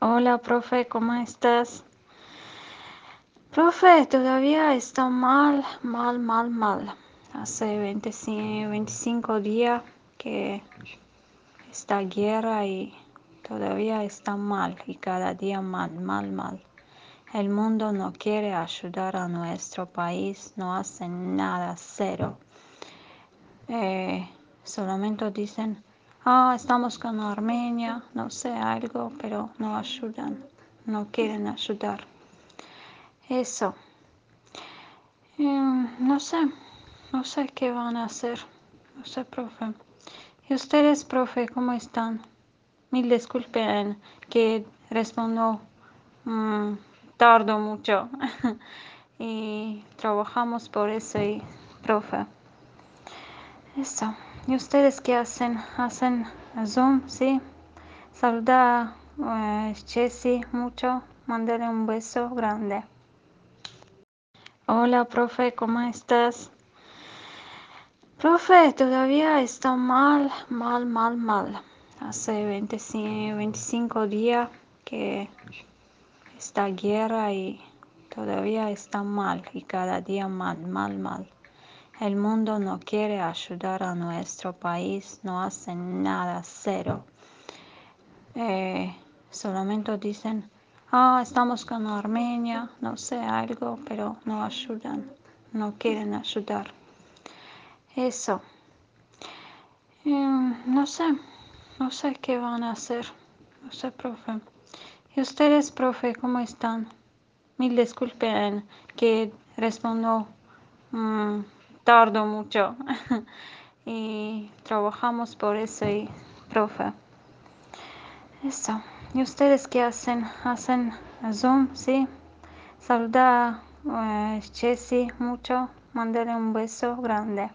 Hola, profe, ¿cómo estás? Profe, todavía está mal, mal, mal, mal. Hace 25, 25 días que está guerra y todavía está mal y cada día mal, mal, mal. El mundo no quiere ayudar a nuestro país, no hacen nada, cero. Eh, solamente dicen, ah, estamos con Armenia, no sé, algo, pero no ayudan, no quieren ayudar. Eso. Eh, no sé, no sé qué van a hacer. No sé, profe. ¿Y ustedes, profe, cómo están? Mil disculpen que respondo mm, tardo mucho. y trabajamos por eso, y, profe. Eso. ¿Y ustedes qué hacen? ¿Hacen Zoom? ¿Sí? Saluda a eh, Jessie mucho. Mándale un beso grande. Hola, profe, ¿cómo estás? Profe, todavía está mal, mal, mal, mal. Hace 25, 25 días que está guerra y todavía está mal y cada día mal, mal, mal. El mundo no quiere ayudar a nuestro país, no hacen nada, cero. Eh, solamente dicen, ah, estamos con Armenia, no sé, algo, pero no ayudan, no quieren ayudar. Eso. Eh, no sé, no sé qué van a hacer. No sé, profe. ¿Y ustedes, profe, cómo están? Mil disculpen que respondo mm, tardo mucho. y trabajamos por eso, y, profe. Eso. ¿Y ustedes qué hacen? ¿Hacen Zoom? ¿Sí? Saluda a eh, mucho. Mándale un beso grande.